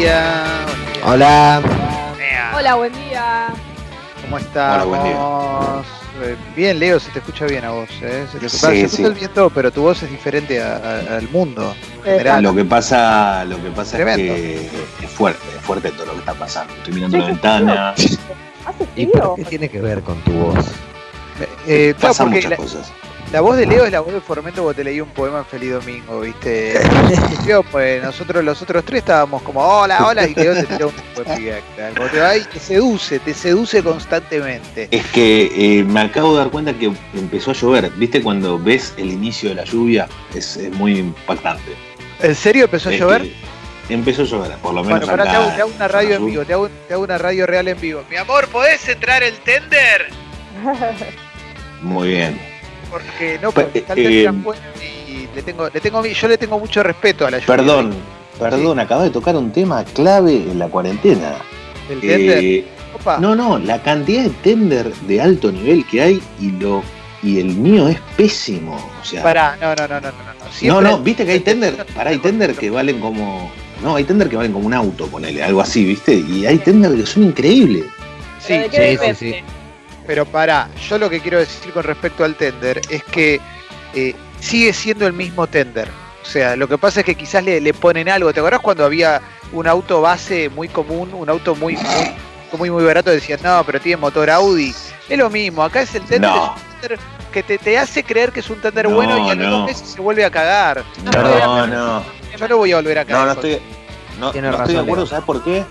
Día, buen día. Hola. Hola, buen día. ¿Cómo estamos? Hola, buen Eh, Bien, Leo, se te escucha bien a vos. ¿eh? Se te Sí, se sí. el viento, pero tu voz es diferente a- a- al mundo. Eh, general. Lo que pasa, lo que pasa Tremendo. es que es fuerte, es fuerte todo lo que está pasando. Estoy mirando la ventana, ¿Hace ¿Y frío? por qué tiene que ver con tu voz? Eh, pasan muchas la, cosas. La voz de Leo es la voz de Formento cuando te leí un poema en Feliz Domingo, ¿viste? Yo, pues nosotros los otros tres estábamos como, hola, hola, y Leo te tiró un. Como te va y te seduce, te seduce constantemente. Es que eh, me acabo de dar cuenta que empezó a llover. ¿Viste cuando ves el inicio de la lluvia? Es, es muy impactante. ¿En serio empezó a Es llover? Empezó a llover, por lo menos Bueno, ahora te hago, te hago una radio en vivo, te hago, te hago una radio real en vivo. Mi amor, ¿podés entrar el tender? Muy bien. Porque no, porque está el eh, tender afuera y le tengo, le tengo, yo le tengo mucho respeto a la lluvia. Perdón, perdón, acabas de tocar un tema clave en la cuarentena. ¿El tender? Eh, Opa. No, no, la cantidad de tender de alto nivel que hay y lo y el mío es pésimo. O sea, Pará, no, no, no, no, no. No, no, no, viste que hay tender, pará, hay tender que valen como. No, hay tender que valen como un auto, ponele, algo así, ¿viste? Y hay tender que son increíbles. Sí, ¿De qué sí, sí, sí. Pero pará, yo lo que quiero decir con respecto al tender es que eh, sigue siendo el mismo tender. O sea, lo que pasa es que quizás le, le ponen algo. ¿Te acordás cuando había un auto base muy común, un auto muy, muy, muy, muy barato? Decían, no, pero tiene motor Audi. Es lo mismo, acá es el tender, No. es un tender que te, te hace creer que es un tender No, bueno y a los no. dos meses se vuelve a cagar. No, No, no, Yo no voy a volver a cagar. no, no estoy, no, estoy de razón, acuerdo. ¿sabes por qué?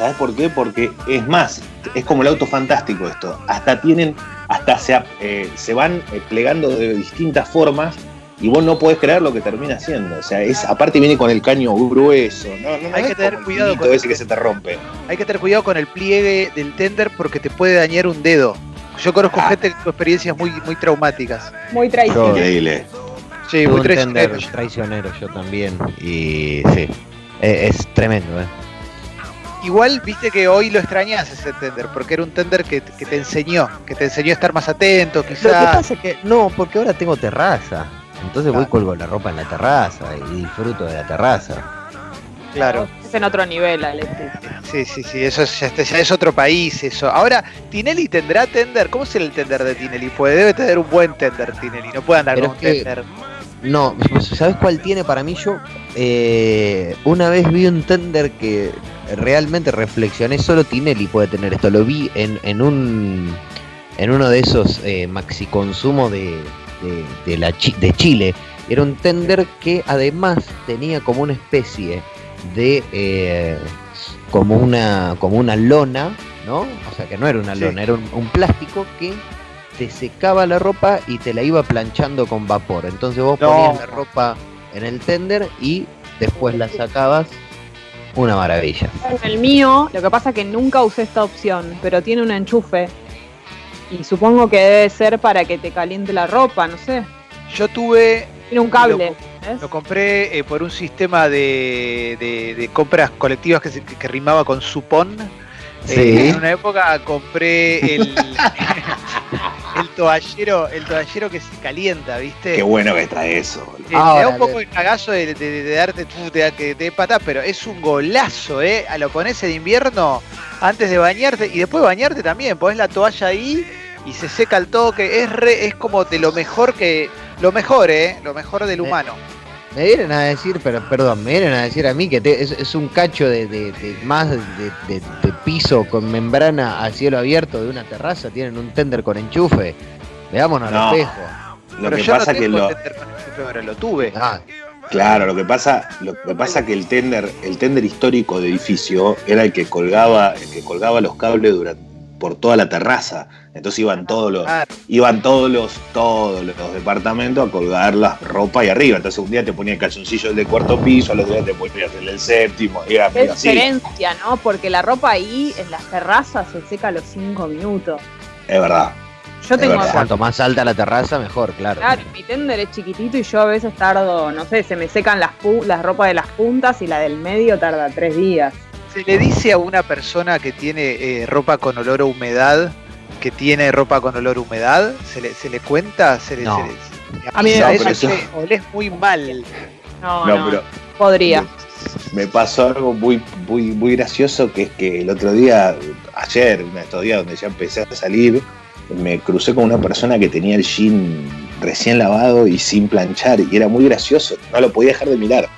¿Sabes por qué? Porque es más, es como el auto fantástico esto. Hasta tienen, hasta se, eh, se van eh, plegando de distintas formas y vos no podés creer lo que termina haciendo. O sea, es, aparte viene con el caño grueso. No, no, no Hay es que tener cuidado con ese que se te rompe. Hay que tener cuidado con el pliegue del tender porque te puede dañar un dedo. Yo conozco Ah. gente con experiencias muy, muy traumáticas. Muy traicionero. Increíble. Sí, muy traicioneros. traicionero yo también. Y sí, eh, es tremendo, ¿eh? Igual viste que hoy lo extrañas ese tender, porque era un tender que, que te enseñó, que te enseñó a estar más atento, Lo que quizás. pasa es que no, porque ahora tengo terraza. Entonces voy Claro. colgo la ropa en la terraza y disfruto de la terraza. Claro. Es en otro nivel, Alexis. Sí, sí, sí, eso es, ya, es otro país eso. Ahora, ¿Tinelli tendrá tender? ¿Cómo será el tender de Tinelli? Pues debe tener un buen tender Tinelli, no puede andar Pero con un es que- tender. No, ¿sabes cuál tiene para mí yo? Eh, una vez vi un tender que realmente reflexioné, solo Tinelli puede tener esto. Lo vi en, en un en uno de esos eh, maxi consumo de, de, de la Chi- de Chile. Era un tender que además tenía como una especie de eh, como una como una lona, ¿no? O sea que no era una Sí. lona, era un, un plástico que te secaba la ropa y te la iba planchando con vapor. Entonces vos No. ponías la ropa en el tender y después la sacabas. Una maravilla. El mío, lo que pasa es que nunca usé esta opción, pero tiene un enchufe. Y supongo que debe ser para que te caliente la ropa, no sé. Yo tuve, Tiene un cable. ¿ves? lo compré eh, por un sistema de, de- de compras colectivas que, se- que rimaba con supón. Eh, en una época compré el, el toallero, el toallero que se calienta, ¿viste? Qué bueno que está eso. boludo. Eh, te da un poco el cagazo de, de- de darte que te pero es un golazo, ¿eh? A Lo pones en invierno antes de bañarte y después de bañarte también. Pones la toalla ahí y se seca el toque. Es, re- es como de lo mejor que. Lo mejor, ¿eh? Lo mejor del Eh, humano. Me vienen a decir, pero perdón, me vienen a decir a mí que te- es, es un cacho de, de- de- más de, de- de piso con membrana a cielo abierto de una terraza, tienen un tender con enchufe. Veámonos No. al espejo. Lo pero que yo pasa no que lo, tender con enchufe, pero lo tuve. Ah, Claro, lo que pasa, lo que pasa que el tender, el tender histórico de edificio era el que colgaba, el que colgaba los cables durante, por toda la terraza. Entonces iban todos los, Ah, iban todos los, todos los departamentos a colgar la ropa ahí arriba. Entonces un día te ponía el calzoncillo del de cuarto piso, al otro día te ponías el del séptimo, y era Qué medio así. diferencia, ¿no? Porque la ropa ahí en las terrazas se seca a los 5 minutos. Es verdad. Yo tengo verdad. cuanto más alta la terraza, mejor, claro. Claro, mi tender es chiquitito y yo a veces tardo, no sé, se me secan las, pu- las ropas de las puntas y la del medio tarda tres días. Se le dice a una persona que tiene eh, ropa con olor a humedad, que tiene ropa con olor a humedad, se le, se le cuenta, se le, No. se le- se le A mí avisa no, eso, eso- olés muy mal. No, No, no, pero podría. me pasó algo muy, muy, muy gracioso que es que el otro día, ayer, uno de estos días donde ya empecé a salir, me crucé con una persona que tenía el jean recién lavado y sin planchar y era muy gracioso, no lo podía dejar de mirar.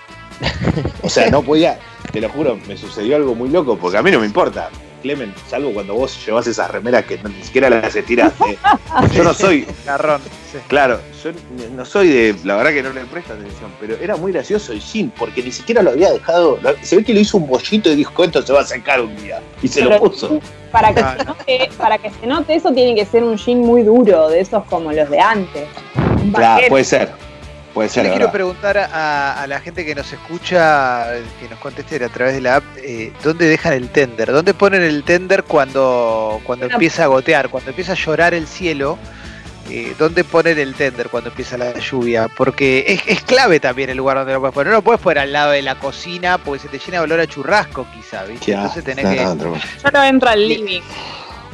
O sea, no podía, te lo juro, me sucedió algo muy loco porque a mí no me importa. Clemen, salvo cuando vos llevas esas remeras que ni siquiera las estiraste. Yo no soy, sí. Claro, yo no soy de. La verdad que no le presto atención, pero era muy gracioso el jean, porque ni siquiera lo había dejado. lo- se ve que le hizo un bollito y dijo: Esto se va a secar un día. Y se lo puso. Para que, Ah, se note, para que se note eso tiene que ser un jean muy duro, de esos como los de antes. Claro, puede ser. Puede Yo ser, le quiero verdad. preguntar a, a la gente que nos escucha, que nos conteste a través de la app, eh, ¿dónde dejan el tender? ¿Dónde ponen el tender cuando, cuando Bueno. empieza a gotear, cuando empieza a llorar el cielo? eh, ¿Dónde ponen el tender cuando empieza la lluvia? Porque es, es clave también el lugar donde lo puedes poner. No lo puedes poner al lado de la cocina porque se te llena de olor a churrasco, quizá, ¿viste? Entonces tenés que. no, tremendo. Yo no entro al living.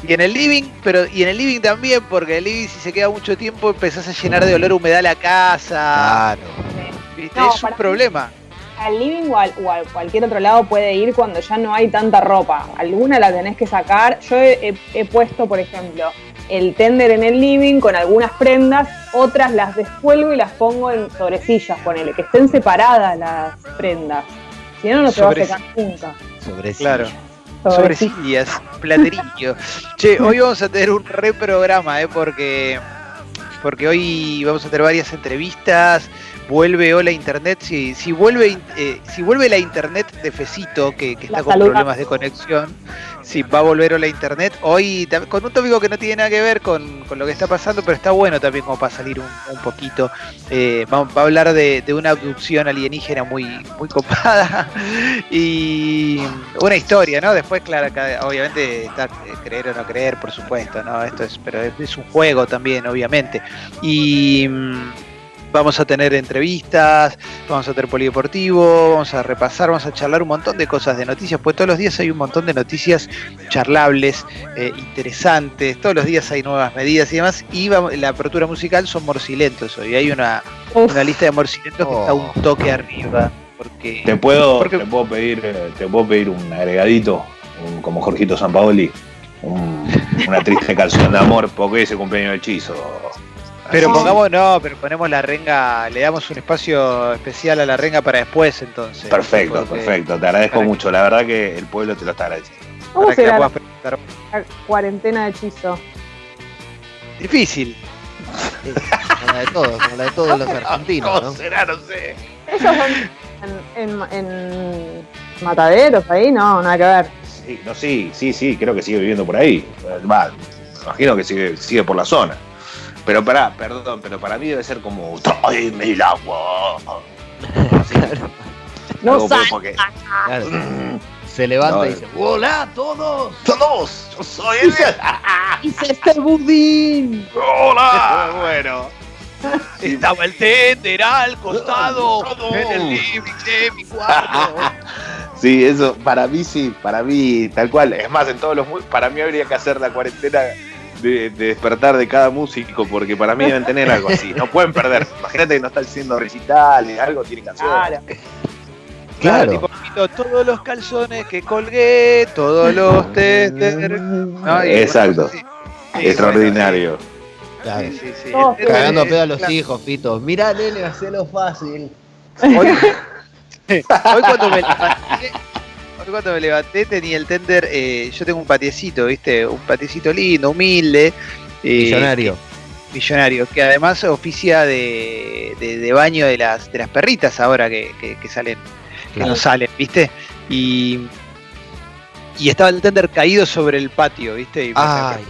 Y en el living, pero y en el living también, porque en el living si se queda mucho tiempo empezás a llenar de olor humedad la casa. Claro. ¿viste? No, es un problema. Al living o, al- o a cualquier otro lado puede ir cuando ya no hay tanta ropa. Alguna la tenés que sacar. Yo he, he- he puesto, por ejemplo, el tender en el living con algunas prendas, otras las descuelgo y las pongo en sobre sillas, ponele, que estén separadas las prendas. Si no, no se va a secar nunca. Sobre Claro. Silla. Sobre Sobre sillas. sillas, platerillo. che, hoy vamos a tener un reprograma, ¿eh? Porque, porque hoy vamos a tener varias entrevistas. Vuelve Hola Internet. Si, si, vuelve, eh, si vuelve la Internet de Fecito, que, que está La con problemas de conexión, si va a volver Hola Internet. Hoy con un tópico que no tiene nada que ver con, con lo que está pasando, pero está bueno también como para salir un, un poquito. Eh, va, va a hablar de, de una abducción alienígena muy, muy copada y una historia, ¿no? Después, claro, obviamente está eh, creer o no creer, por supuesto, ¿no? Esto es, pero es, es un juego también, obviamente. Y, mm, Vamos a tener entrevistas, vamos a tener polideportivo, vamos a repasar, vamos a charlar un montón de cosas de noticias, pues todos los días hay un montón de noticias charlables, eh, interesantes, todos los días hay nuevas medidas y demás. Y vamos- la apertura musical son morcilentos hoy. Hay una, una lista de morcilentos que está un Oh. toque arriba. Porque Te puedo, Porque- te puedo pedir, eh, te puedo pedir un agregadito, un- como Jorgito Sampaoli, un- una triste canción de amor, porque ese cumpleaños de hechizo. Pero pongamos, no, pero ponemos la renga, le damos un espacio especial a la renga para después entonces. Perfecto, Porque- perfecto. Te agradezco que- mucho. La verdad que el pueblo te lo está agradeciendo. ¿Cómo Para que la será la cuarentena de hechizo? Difícil. Sí, como la de todos, como la de todos los argentinos, ¿no? será? No sé. Ellos son en, en- en mataderos ahí, no, nada que ver. Sí, no, sí, sí, sí, creo que sigue viviendo por ahí. Va, me imagino que sigue, sigue por la zona. Pero para, perdón, pero para mí debe ser como tráeme el agua. Así, No porque- Claro. Se levanta No, y dice, ¡Hola a todos! ¡Todos! ¡Yo soy el ¡Hice este budín! ¡Hola! bueno. Estaba el tender al costado, en el living de mi cuarto. Sí, eso, para mí sí, para mí tal cual. Es más, en todos los para mí habría que hacer la cuarentena de, de despertar de cada músico, porque para mí deben tener algo así. No pueden perder. Imagínate que no están haciendo recitales, algo tiene que hacer. Claro. Claro. tipo, quito todos los calzones que colgué, todos los. Y Exacto. Sí, Extraordinario. Bueno, sí, sí, sí. Tender Cagando pedo a los claro. hijos, Fito. Mirá, nene, hacelo fácil. Hoy, hoy cuando me levanté, cuando me levanté tenía el tender, eh, yo tengo un patiecito, ¿viste? Un patiecito lindo, humilde. eh, Millonario. millonario, que además oficia de, de- de baño de las, de las perritas ahora que, que- que salen, que no salen, ¿viste? Y, y estaba el tender caído sobre el patio, ¿viste? Y me,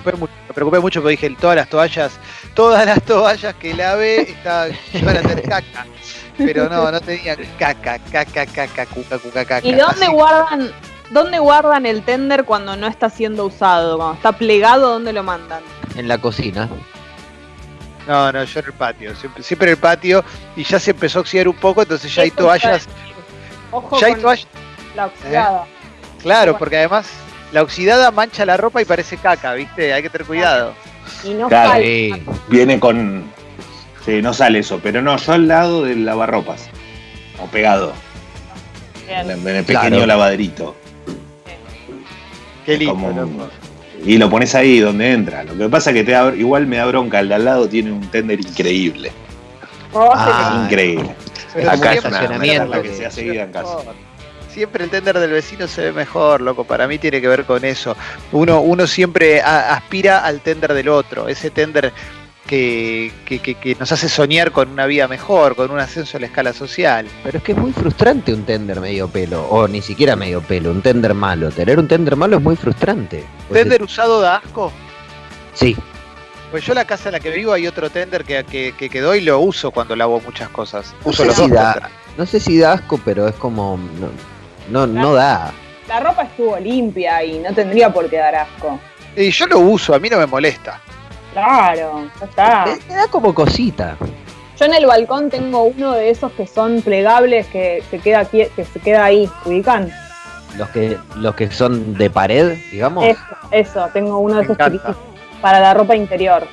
preocupé, mucho, me preocupé mucho porque dije, todas las toallas, todas las toallas que lavé estaban, iban a tener caca. Pero no, no tenían caca, caca, caca, cuca, cuca, caca. ¿Y dónde Así- guardan, dónde guardan el tender cuando no está siendo usado? Cuando está plegado, ¿dónde lo mandan? En la cocina. No, no, yo en el patio, siempre, siempre en el patio y ya se empezó a oxidar un poco, entonces ya hay toallas, Ojo ya hay con toallas, la oxidada. claro, porque además la oxidada mancha la ropa y parece caca, ¿viste? Hay que tener cuidado. Y no Claro. Sí. Viene con. Sí, no sale eso, pero no, yo al lado del lavarropas. O pegado. En Bien. el, en el pequeño Claro. lavaderito. Qué lindo, Como-. Y lo pones ahí donde entra. Lo que pasa es que te da- igual me da bronca. El de al lado tiene un tender increíble. Oh, Ah, increíble. Pero Acá es siempre- una que se hace seguida en casa. Siempre el tender del vecino se ve mejor, loco. Para mí tiene que ver con eso. Uno, uno siempre a- aspira al tender del otro. Ese tender que, que- que- que nos hace soñar con una vida mejor, con un ascenso a la escala social. Pero es que es muy frustrante un tender medio pelo. O ni siquiera medio pelo, un tender malo. Tener un tender malo es muy frustrante. Pues ¿Tender usado da asco? Sí. Pues yo la casa en la que vivo hay otro tender que, que, que quedó y lo uso cuando lavo muchas cosas. No Uso sé los si dos da-. No sé si da asco, pero es como. No, no, no da. La ropa estuvo limpia y no tendría por qué dar asco. Y yo lo uso, a mí no me molesta. Claro, ya está. Me da como cosita. Yo en el balcón tengo uno de esos que son plegables que se queda aquí, que se queda ahí, ¿ubican? Los que, los que son de pared, digamos. Eso, eso, tengo uno de Me esos para la ropa interior.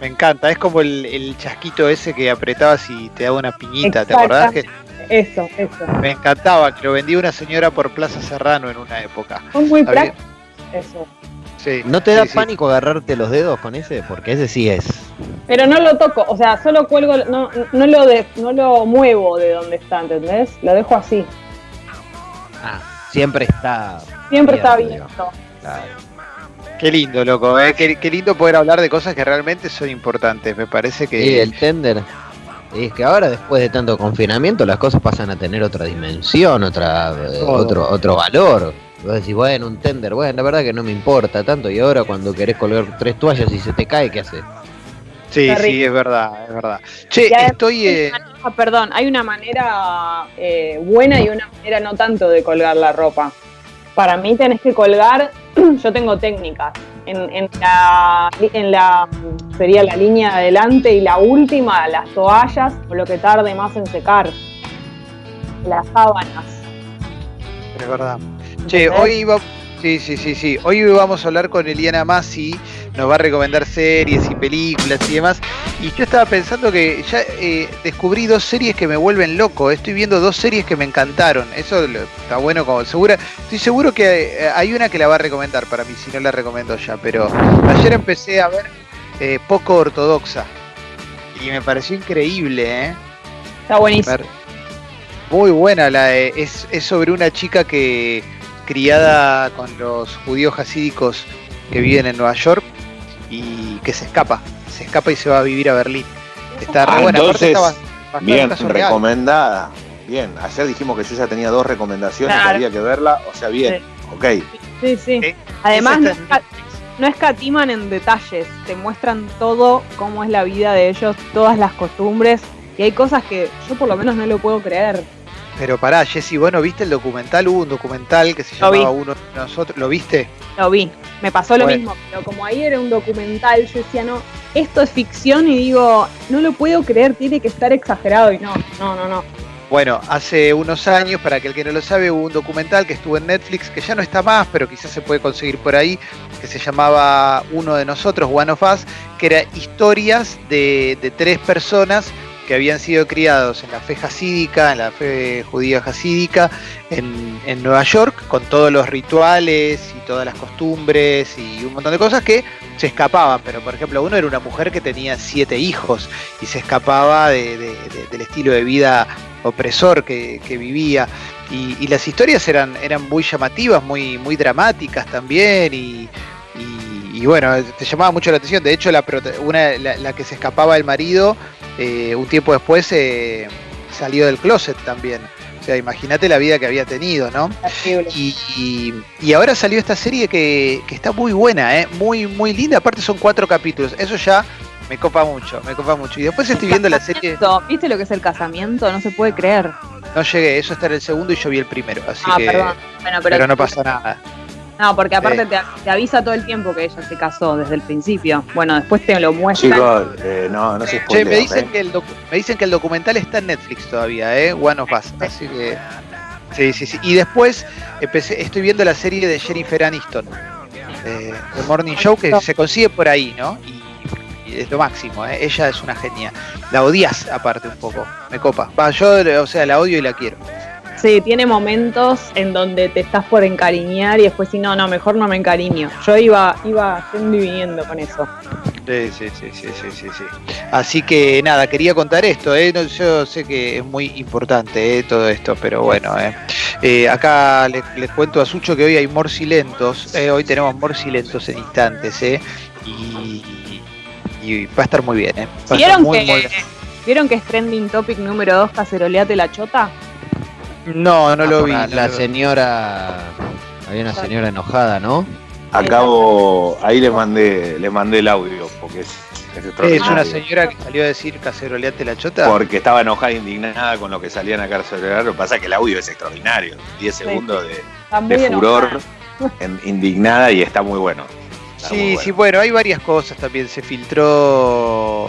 Me encanta, es como el, el chasquito ese que apretabas y te daba una piñita, ¿te acordás? Que Eso, eso. me encantaba, que lo vendía una señora por Plaza Serrano en una época. Son muy prácticos. Eso. Sí, ¿No te da sí, sí. pánico agarrarte los dedos con ese? Porque ese sí es. Pero no lo toco, o sea, solo cuelgo, no, no, lo de, no lo muevo de donde está, ¿entendés? Lo dejo así. Ah, siempre está. Siempre está Abierto. Claro. Qué lindo, loco, ¿eh? qué, qué lindo poder hablar de cosas que realmente son importantes. Me parece que. Sí, el tender. Es que ahora, después de tanto confinamiento, las cosas pasan a tener otra dimensión, otra, eh, otro, otro valor. Vos decís, bueno, un tender, bueno, la verdad que no me importa tanto. Y ahora, cuando querés colgar tres toallas y se te cae, ¿qué haces? Sí, sí, es verdad, es verdad. Che, Y estoy. eh, Ah, perdón, hay una manera eh, buena y una manera no tanto de colgar la ropa. Para mí tenés que colgar, yo tengo técnicas. en, en la, en la sería la línea adelante y la última, las toallas o lo que tarde más en secar. Las sábanas. Es verdad. Che, hoy iba, sí, sí, sí, sí. Hoy vamos a hablar con Eliana Massi, nos va a recomendar series y películas y demás. Y yo estaba pensando que ya eh, descubrí dos series que me vuelven loco. Estoy viendo dos series que me encantaron. Eso lo- está bueno como segura. Estoy seguro que eh, hay una que la va a recomendar para mí, si no la recomiendo ya. Pero ayer empecé a ver eh, poco ortodoxa. Y me pareció increíble, ¿eh? Está buenísimo. Ver- Muy buena, la es, es sobre una chica que criada con los judíos hasídicos que viven en Nueva York y que se escapa, se escapa y se va a vivir a Berlín. Está re Ah, buena, aparte entonces, está Bien, real. recomendada. Bien, ayer dijimos que yo ya tenía dos recomendaciones, que había que verla, o sea, bien, ok. Sí, sí. Eh, Además, no, esca- no escatiman en detalles, te muestran todo, cómo es la vida de ellos, todas las costumbres, y hay cosas que yo por lo menos no lo puedo creer. Pero pará, Jessy, bueno, ¿viste el documental? Hubo un documental que se llamaba Uno de nosotros, ¿lo viste? Lo vi, me pasó lo Bueno. mismo, pero como ahí era un documental, yo decía, no, esto es ficción y digo, no lo puedo creer, tiene que estar exagerado y no, no, no, no. Bueno, hace unos años, para aquel que no lo sabe, hubo un documental que estuvo en Netflix, que ya no está más, pero quizás se puede conseguir por ahí, que se llamaba Uno de nosotros, One of Us, que era historias de, de tres personas que habían sido criados en la fe jasídica, en la fe judía jasídica, en, en Nueva York, con todos los rituales y todas las costumbres y un montón de cosas que se escapaban. Pero, por ejemplo, uno era una mujer que tenía siete hijos y se escapaba de- de- de- del estilo de vida opresor que, vivía. Y, las historias eran, eran muy llamativas, muy, muy dramáticas también. Y, bueno, te llamaba mucho la atención. De hecho, la, una, la que se escapaba del marido, eh, un tiempo después eh, salió del closet también. O sea, imagínate la vida que había tenido, ¿no? Y, y- y ahora salió esta serie que, que está muy buena, ¿eh? muy, muy linda. Aparte son cuatro capítulos. Eso ya me copa mucho, me copa mucho. Y después estoy viendo la serie. ¿Viste lo que es el casamiento? No se puede creer. No llegué, eso está en el segundo y yo vi el primero. Así ah, que. perdón. Bueno, pero, Pero no pasa nada. No, porque aparte Eh. te, te avisa todo el tiempo que ella se casó desde el principio. Bueno, después te lo muestran. Chicos, eh, no, no se Che, me dicen, ¿eh? que el docu- me dicen que el documental está en Netflix todavía, ¿eh? One of Us. Así que. Sí, sí, sí. Y después empecé, estoy viendo la serie de Jennifer Aniston, eh, The Morning Show, que se consigue por ahí, ¿no? Y, y es lo máximo, ¿eh? Ella es una genia. La odias aparte un poco, me copa. Va, yo, o sea, la odio y la quiero. Sí, tiene momentos en donde te estás por encariñar y después si no, no, mejor no me encariño. Yo iba, iba viniendo con eso. Sí, sí, sí, sí, sí, sí, sí. Así que nada, quería contar esto, ¿eh? Yo sé que es muy importante ¿eh? todo esto, pero bueno, ¿eh? Eh, acá les, les cuento a Sucho que hoy hay morcilentos, ¿eh? hoy tenemos morcilentos en instantes, ¿eh? Y, y va a estar muy bien, ¿eh? Va a estar ¿Vieron muy, que, muy bien. ¿Vieron que es trending topic número 2 caceroleate la chota? No, no lo vi. La, señora. Había una señora enojada, ¿no? Acabo, ahí les mandé, les mandé el audio, porque es, es Es una señora que salió a decir caceroleate la chota. Porque estaba enojada e indignada con lo que salían a carcelar. Lo que pasa es que el audio es extraordinario. 10 segundos de, furor, en- indignada y está muy bueno. Está muy Sí, bueno. sí, bueno, hay varias cosas también. Se filtró,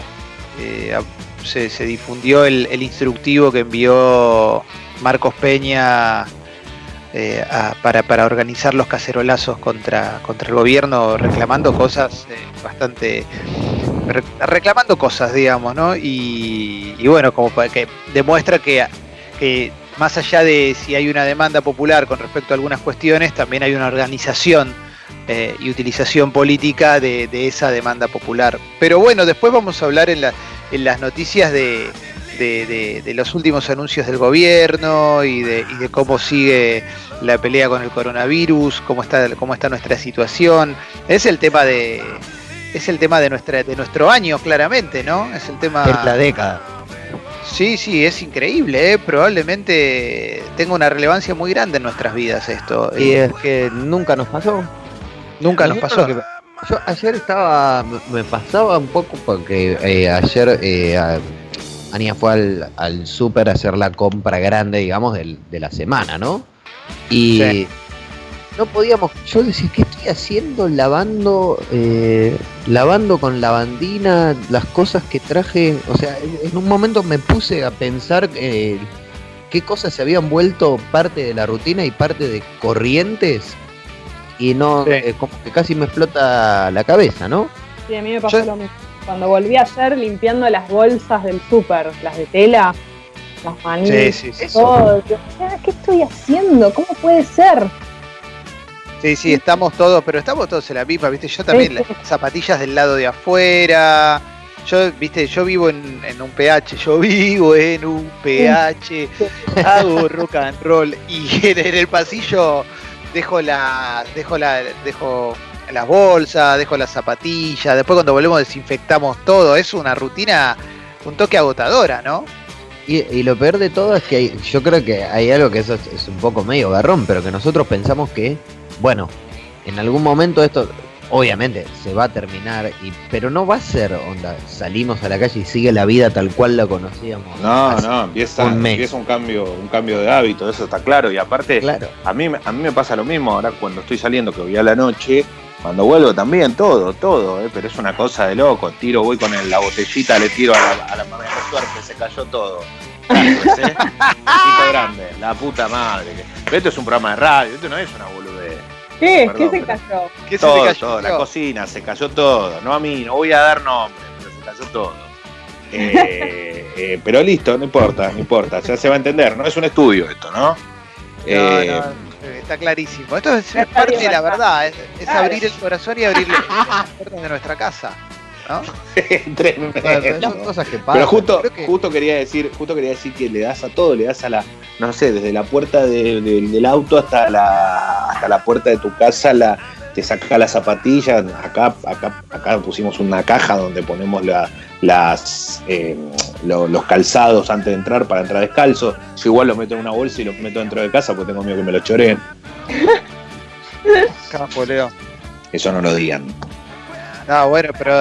eh, se, se difundió el, el instructivo que envió Marcos Peña eh, para, para organizar los cacerolazos contra, contra el gobierno, reclamando cosas eh, bastante. re- reclamando cosas, digamos, ¿no? Y, bueno, como para que demuestra que, que más allá de si hay una demanda popular con respecto a algunas cuestiones, también hay una organización eh, y utilización política de, de esa demanda popular. Pero bueno, después vamos a hablar en, en las noticias de, de- de- de los últimos anuncios del gobierno y de, y de cómo sigue la pelea con el coronavirus, cómo está, cómo está nuestra situación. Es el tema de es el tema de nuestra de nuestro año claramente, ¿no? Es el tema Es la década. Sí, sí, es increíble, ¿eh? probablemente tenga una relevancia muy grande en nuestras vidas esto. Y es que nunca nos pasó. nunca nos pasó. que- yo ayer estaba, me- pasaba un poco porque eh, ayer eh, Ania fue al, al súper a hacer la compra grande, digamos, del- de la semana, ¿no? Y, Sí. no podíamos. Yo decía, ¿qué estoy haciendo? Lavando, eh, lavando con lavandina las cosas que traje. O sea, en, en un momento me puse a pensar eh, qué cosas se habían vuelto parte de la rutina y parte de corrientes. Y no, Sí. eh, como que casi me explota la cabeza, ¿no? Sí, a mí me pasó Yo- lo mismo. Cuando volví ayer limpiando las bolsas del súper, las de tela, las manillas, Sí, sí, sí. todo. "Ah, ¿Qué estoy haciendo? ¿Cómo puede ser? Sí, sí, estamos todos, pero estamos todos en la misma, ¿viste? Yo también, las zapatillas del lado de afuera. Yo, ¿viste? Yo vivo en, en un PH, yo vivo en un PH, hago rock and roll y en, en el pasillo dejo la, dejo la, dejo las bolsas, dejo las zapatillas, después cuando volvemos desinfectamos todo, es una rutina un toque agotadora, ¿no? Y, y lo peor de todo es que hay- yo creo que hay algo que eso es, es un poco medio garrón, pero que nosotros pensamos que, bueno, en algún momento esto obviamente se va a terminar, y, pero no va a ser onda, salimos a la calle y sigue la vida tal cual la conocíamos. No, no, empieza, un mes. empieza un cambio, un cambio de hábito, eso está claro. Y aparte, Claro. a mí, me- a mí me pasa lo mismo ahora cuando estoy saliendo, que voy a la noche, cuando vuelvo también, todo, todo, eh, pero es una cosa de loco. Tiro, voy con el- la botellita, le tiro a la, a la mamá de suerte, se cayó todo. Gracias, eh. Chico grande, la puta madre. Pero esto es un programa de radio, esto no es una boludez. ¿Qué? Perdón, ¿Qué se cayó? ¿Qué se Todo, te cayó? todo, la cocina, se cayó todo. No a mí, no voy a dar nombre, pero se cayó todo. Eh, eh, pero listo, no importa, no importa, ya se va a entender. No es un estudio esto, ¿no? No, Eh, no, está clarísimo. Esto es, Está parte de la verdad, es, es Claro. abrir el corazón y abrir las puertas de nuestra casa. ¿no? tremendo. Son cosas que pasan. Pero justo, que- justo quería decir, justo quería decir que le das a todo, le das a la, no sé, desde la puerta de- de- del auto hasta la, hasta la puerta de tu casa, la, te saca las zapatillas, acá, acá, acá pusimos una caja donde ponemos la- las eh, lo- los calzados antes de entrar para entrar descalzo. Yo igual los meto en una bolsa y los meto dentro de casa porque tengo miedo que me lo choreen. Capo, Leo. Eso no lo digan. No, bueno, pero.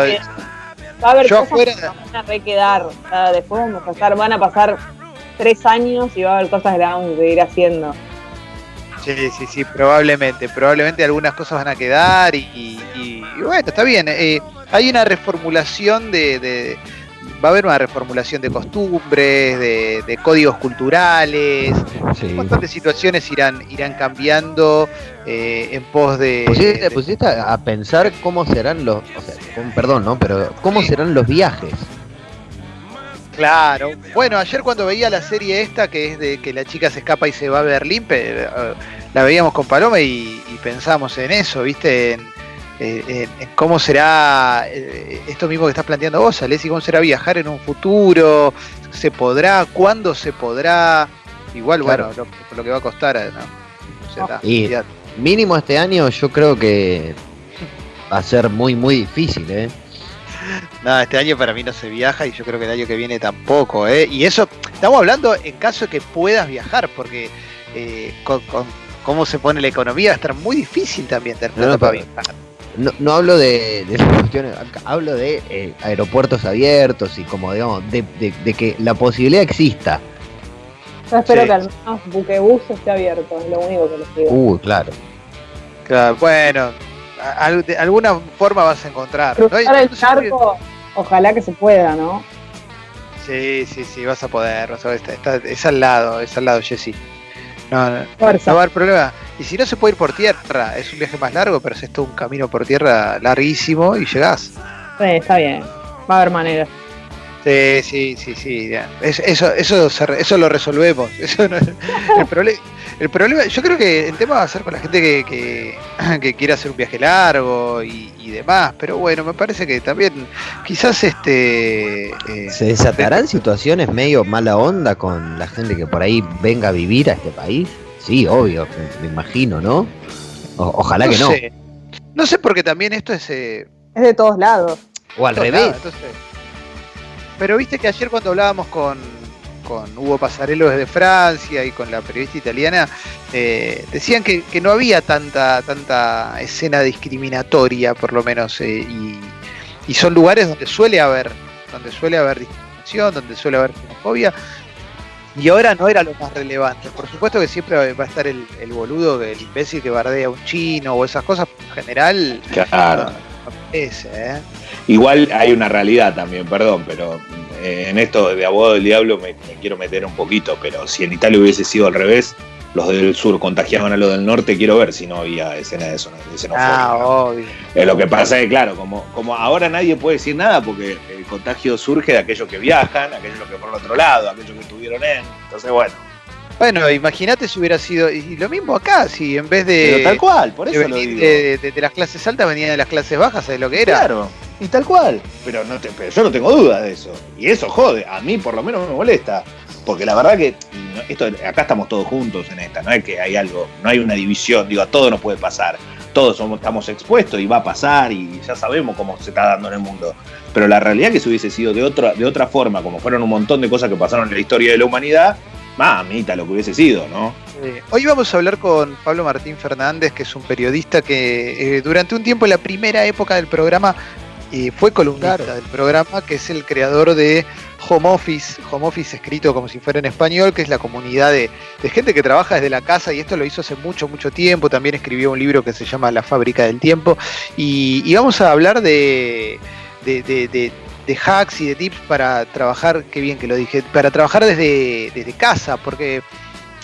Va a haber Yo cosas afuera- que nos van a requedar. O sea, después vamos a pasar, van a pasar tres años y va a haber cosas que vamos a seguir haciendo. sí, sí, sí, probablemente, probablemente algunas cosas van a quedar y, y- y bueno, está bien. eh, hay una reformulación de, de- va a haber una reformulación de costumbres, de, de códigos culturales, Sí. un montón de situaciones irán irán cambiando eh, en pos de, Pusiste, de- pusiste a a pensar cómo serán los, o sea, perdón, ¿no? Pero cómo serán los viajes. Claro. Bueno, ayer cuando veía la serie esta, que es de que la chica se escapa y se va a Berlín, eh, la veíamos con Paloma y, y pensamos en eso, ¿viste? En, eh, en- en cómo será eh, esto mismo que estás planteando vos, Alessi, cómo será viajar en un futuro, se podrá, cuándo se podrá, igual, Claro. bueno, lo, lo que va a costar, ¿no? O sea, está, Y- olvidate. Mínimo este año yo creo que va a ser muy, muy difícil, ¿eh? Nada, este año para mí no se viaja y yo creo que el año que viene tampoco, ¿eh? Y eso, estamos hablando en caso de que puedas viajar, porque eh, con, con cómo se pone la economía va a estar muy difícil también tener No, no, plata para viajar. No, no hablo de, de esas cuestiones, hablo de eh, aeropuertos abiertos y como digamos, de, de- de que la posibilidad exista. Yo espero Sí. que al menos Buquebus esté abierto, es lo único que les digo. Uh, claro. Claro, bueno, a- al- de alguna forma vas a encontrar. el charco, ojalá que se pueda, ¿no? Sí, sí, sí, vas a poder, vas a ver, está, está- es al lado, es al lado, Jessy. No, no, Fuerza. no va a haber problema. Y si no se puede ir por tierra, es un viaje más largo, pero es esto un camino por tierra larguísimo y llegás. Sí, está bien. Va a haber maneras. Sí, sí, sí, sí. ya. Es- eso, eso, se re- eso lo resolvemos. Eso no es- el, proble- el problema, yo creo que el tema va a ser con la gente que, que, que quiera hacer un viaje largo y, y demás. Pero bueno, me parece que también quizás este eh, ¿Se desatarán situaciones medio mala onda con la gente que por ahí venga a vivir a este país? Sí, obvio, me, me imagino, ¿no? O- ojalá que no. sé. No sé porque también esto es eh, Es de todos lados. O al revés. lados, entonces- pero viste que ayer cuando hablábamos con, con Hugo Pasarello desde Francia y con la periodista italiana, eh, decían que, que no había tanta, tanta escena discriminatoria, por lo menos, eh, y, y son lugares donde suele haber, donde suele haber discriminación, donde suele haber xenofobia. Y ahora no era lo más relevante. Por supuesto que siempre va a estar el, el boludo, el imbécil que bardea a un chino o esas cosas. En general, Claro. no ¿eh? Igual hay una realidad también, perdón, pero eh, en esto de abogado del diablo me, me quiero meter un poquito, pero si en Italia hubiese sido al revés, los del sur contagiaban a los del norte, quiero ver si no había escena de, eso, de. Ah, obvio. Eh, lo que pasa es que, claro, como, como ahora nadie puede decir nada porque el contagio surge de aquellos que viajan, aquellos que por el otro lado, aquellos que estuvieron en. Entonces, bueno, Bueno, imagínate si hubiera sido. Y lo mismo acá, si en vez de. pero tal cual, por de eso lo venir digo. de, de- de las clases altas venían de las clases bajas, ¿sabes lo que era? Claro, y tal cual. Pero, no te- pero yo no tengo duda de eso. Y eso jode, a mí por lo menos no me molesta. Porque la verdad que esto, acá estamos todos juntos en esta, no es que hay algo, no hay una división, digo, a todo nos puede pasar. Todos somos, estamos expuestos y va a pasar y ya sabemos cómo se está dando en el mundo. Pero la realidad que si hubiese sido de otra, de otra forma, como fueron un montón de cosas que pasaron en la historia de la humanidad, mamita, lo que hubiese sido, ¿no? Eh, hoy vamos a hablar con Pablo Martín Fernández, que es un periodista que eh, durante un tiempo, en la primera época del programa, eh, fue columnista del programa, que es el creador de Home Office, Home Office escrito como si fuera en español, que es la comunidad de, gente que trabaja desde la casa, y esto lo hizo hace mucho, mucho tiempo. También escribió un libro que se llama La fábrica del tiempo. Y, vamos a hablar de, hacks y de tips para trabajar, qué bien que lo dije, para trabajar desde casa, porque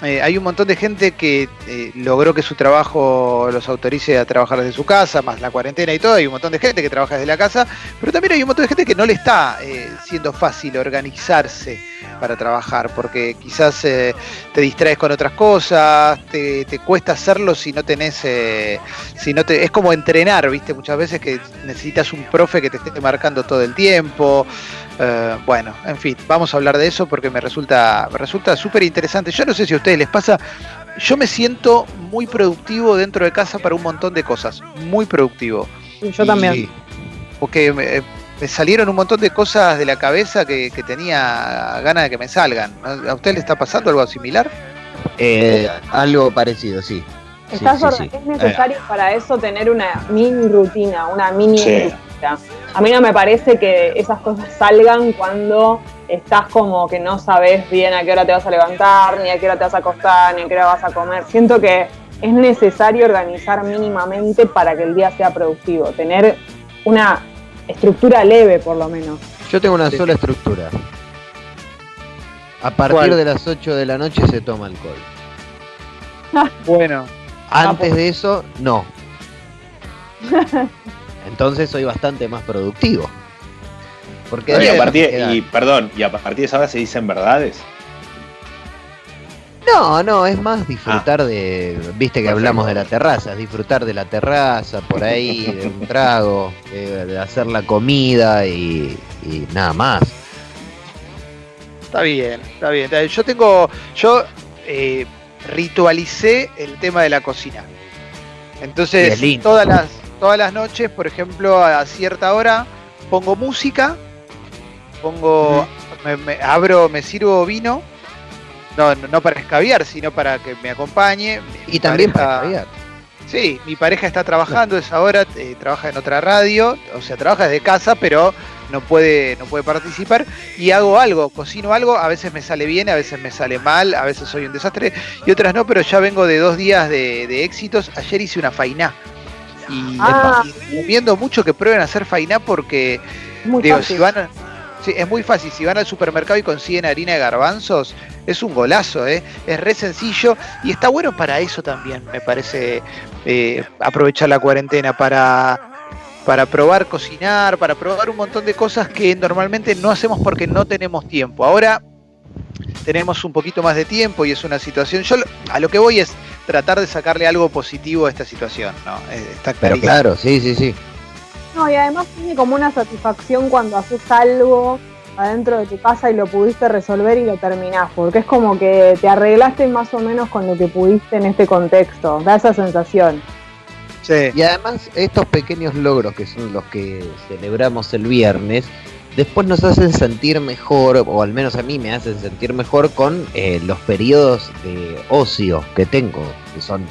eh, hay un montón de gente que eh, logró que su trabajo los autorice a trabajar desde su casa, más la cuarentena y todo. Hay un montón de gente que trabaja desde la casa, pero también hay un montón de gente que no le está eh, siendo fácil organizarse para trabajar, porque quizás eh, te distraes con otras cosas, te, te cuesta hacerlo si no tenés, eh, si no te, es como entrenar, viste, muchas veces que necesitas un profe que te esté marcando todo el tiempo. Eh, bueno, en fin, vamos a hablar de eso porque me resulta me resulta súper interesante. Yo no sé si a ustedes les pasa, yo me siento muy productivo dentro de casa para un montón de cosas, muy productivo. Yo Y- también. Porque me, salieron un montón de cosas de la cabeza que, que tenía ganas de que me salgan. ¿A usted le está pasando algo similar? Eh, algo parecido, sí. Sí, Estás sí, orga- sí. Es necesario para eso tener una mini rutina, una mini Sí. rutina. A mí no me parece que esas cosas salgan cuando estás como que no sabes bien a qué hora te vas a levantar, ni a qué hora te vas a acostar, ni a qué hora vas a comer. Siento que es necesario organizar mínimamente para que el día sea productivo, tener una estructura leve por lo menos. Yo tengo una Sí. sola estructura. A partir ¿Cuál? de las 8 de la noche se toma alcohol. Bueno, Antes de eso, no. Entonces soy bastante más productivo. Porque y, a partir, y perdón, y a partir de esa hora se dicen verdades. No, no, es más disfrutar de. Viste que Perfecto. hablamos de la terraza, disfrutar de la terraza, por ahí, de un trago, de, de hacer la comida y, y nada más. Está bien, está bien. Yo tengo, yo eh, ritualicé el tema de la cocina. Entonces, todas las, todas las noches, por ejemplo, a cierta hora, pongo música, pongo, me, me- abro, me sirvo vino, no, no, no para escabiar, sino para que me acompañe. Mi Y también pareja- para caviar. Sí, mi pareja está trabajando esa hora, eh, trabaja en otra radio, o sea, trabaja desde casa, pero no puede, no puede participar. Y hago algo, cocino algo, a veces me sale bien, a veces me sale mal, a veces soy un desastre, y otras no, pero ya vengo de dos días de, de éxitos. Ayer hice una fainá. Y, Ah. recomiendo mucho que prueben a hacer fainá porque Es muy Digo, fácil. si van a- sí, es muy fácil. Si van al supermercado y consiguen harina de garbanzos, es un golazo, ¿eh? Es re sencillo y está bueno para eso también, me parece, eh, aprovechar la cuarentena para, para probar cocinar, para probar un montón de cosas que normalmente no hacemos porque no tenemos tiempo. Ahora tenemos un poquito más de tiempo y es una situación. Yo lo- a lo que voy es tratar de sacarle algo positivo a esta situación, ¿no? Eh, Está Pero claro, sí, sí, sí. No, y además tiene como una satisfacción cuando haces algo adentro de tu casa y lo pudiste resolver y lo terminás, porque es como que te arreglaste más o menos con lo que pudiste en este contexto, da esa sensación. Sí. Y además, estos pequeños logros que son los que celebramos el viernes, después nos hacen sentir mejor, o al menos a mí me hacen sentir mejor con eh, los periodos de ocio que tengo, que son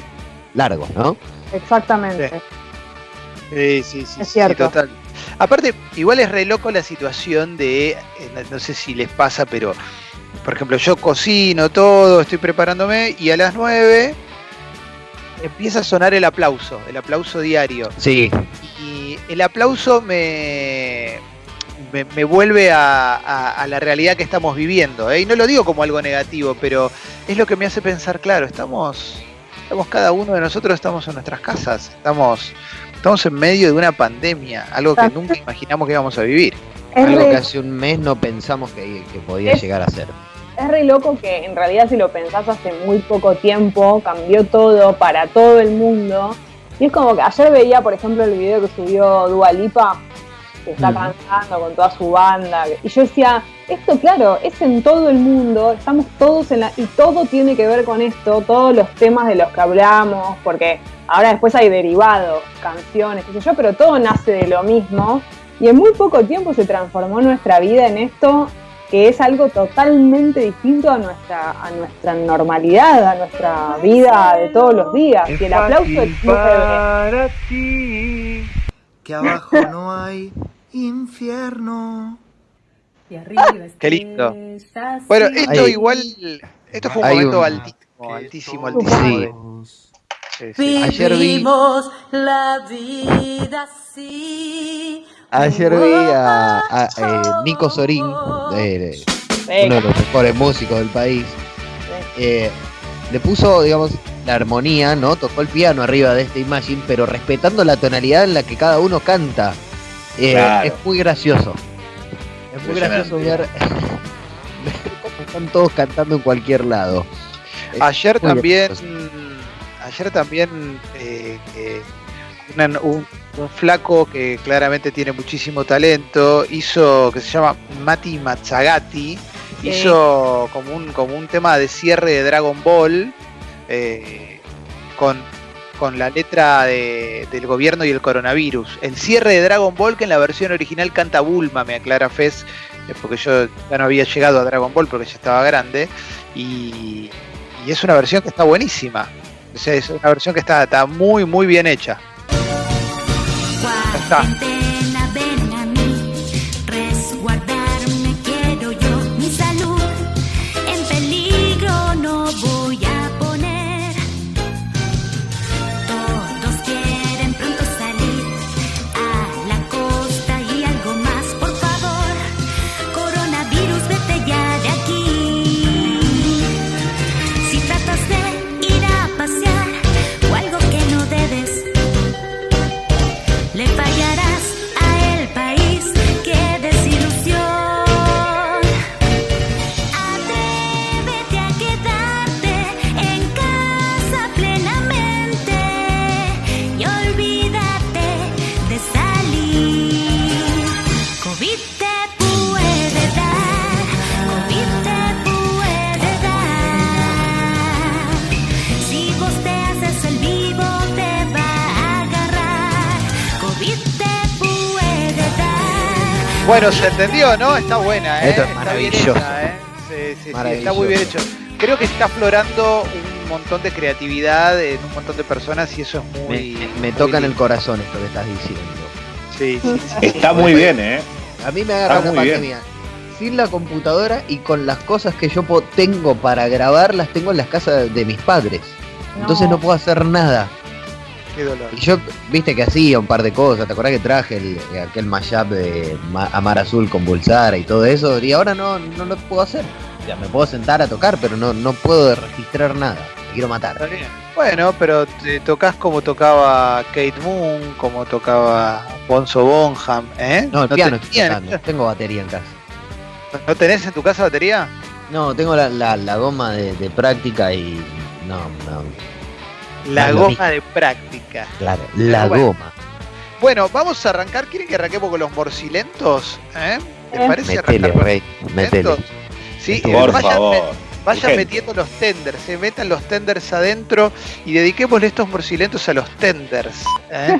largos, ¿no? Exactamente. Sí, sí, sí, Es sí, cierto. total. Aparte, igual es re loco la situación de, eh, no- no sé si les pasa, pero por ejemplo, yo cocino todo, estoy preparándome y a las 9 empieza a sonar el aplauso, el aplauso diario. Sí, Y el aplauso me, me, me vuelve a, a- a la realidad que estamos viviendo. ¿eh? Y no lo digo como algo negativo, pero es lo que me hace pensar, claro, estamos, estamos cada uno de nosotros, estamos en nuestras casas, estamos, estamos en medio de una pandemia, algo que nunca imaginamos que íbamos a vivir. Es algo re- que hace un mes no pensamos que, que podía Es- llegar a ser. Es re loco que en realidad si lo pensás hace muy poco tiempo, cambió todo para todo el mundo. Y es como que ayer veía, por ejemplo, el video que subió Dua Lipa, que está cantando con toda su banda. Y yo decía, esto claro, es en todo el mundo, estamos todos en la... Y todo tiene que ver con esto, todos los temas de los que hablamos, porque ahora después hay derivados, canciones, qué sé yo, pero todo nace de lo mismo. Y en muy poco tiempo se transformó nuestra vida en esto que es algo totalmente distinto a nuestra, a nuestra normalidad, a nuestra vida de todos los días. Y el aplauso es muy para ti que abajo no hay infierno. Y arriba Qué lindo. Bueno, esto igual, esto fue un hay momento un- altísimo, altísimo, altísimo. Sí. sí, sí. Ayer vi- Vivimos la vida así. Ayer vi a, a, eh, Nico Sorín, eh, uno de los mejores músicos del país. eh, le puso, digamos, la armonía, ¿no? Tocó el piano arriba de esta imagen, pero respetando la tonalidad en la que cada uno canta. Eh, Claro. Es muy gracioso. Es muy gracioso ver cómo están todos cantando en cualquier lado. Es Ayer también, gracioso. ayer también eh, eh, un, un flaco que claramente tiene muchísimo talento hizo, que se llama Mati Mazzagatti, Sí. hizo como un, como un tema de cierre de Dragon Ball eh, con, con la letra de- del gobierno y el coronavirus. El cierre de Dragon Ball que en la versión original canta Bulma, me aclara Fez, eh, porque yo ya no había llegado a Dragon Ball porque ya estaba grande. Y, y es una versión que está buenísima. O sea, es una versión que está, está muy, muy bien hecha. está. Bueno, se entendió, ¿no? Está buena, ¿eh? Esto es está maravilloso. bien hecha, ¿eh? Sí, sí, sí, está muy bien hecho. Creo que está aflorando un montón de creatividad en un montón de personas y eso es Me, muy. me muy toca en el corazón esto que estás diciendo. Sí, sí, sí. Está muy bien, ¿eh? A mí me agarra Está bien. pandemia sin la computadora y con las cosas que yo tengo para grabar las tengo en las casas de mis padres. Entonces no puedo hacer nada. Qué dolor. Y yo, viste que hacía un par de cosas. ¿Te acordás que traje el, aquel mashup de Ma- Amar Azul con Bulsara y todo eso? Y ahora no, no lo puedo hacer. Ya me puedo sentar a tocar, pero no, no puedo registrar nada. Me quiero matar. Está bien. Bueno, pero te tocas como tocaba Kate Moon, como tocaba Bonzo Bonham, ¿eh? No, el piano te- estoy tocando. Tengo batería en casa. ¿No tenés en tu casa batería? No, tengo la, la, la goma de, de práctica y. No, no. La No, goma de práctica. Claro, la bueno. goma. Bueno, vamos a arrancar. ¿Quieren que arranquemos con los morcilentos? ¿Eh? ¿Te Eh. parece Metele, arrancar rey. Metele. Sí, Por eh, vayan, favor. vayan urgente. metiendo los tenders, se metan los tenders adentro y dediquémosle estos morcilentos a los tenders. ¿eh?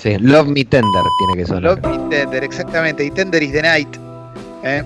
Sí, Love Me Tender tiene que sonar. Love me tender, exactamente. Y tender is the night. ¿eh?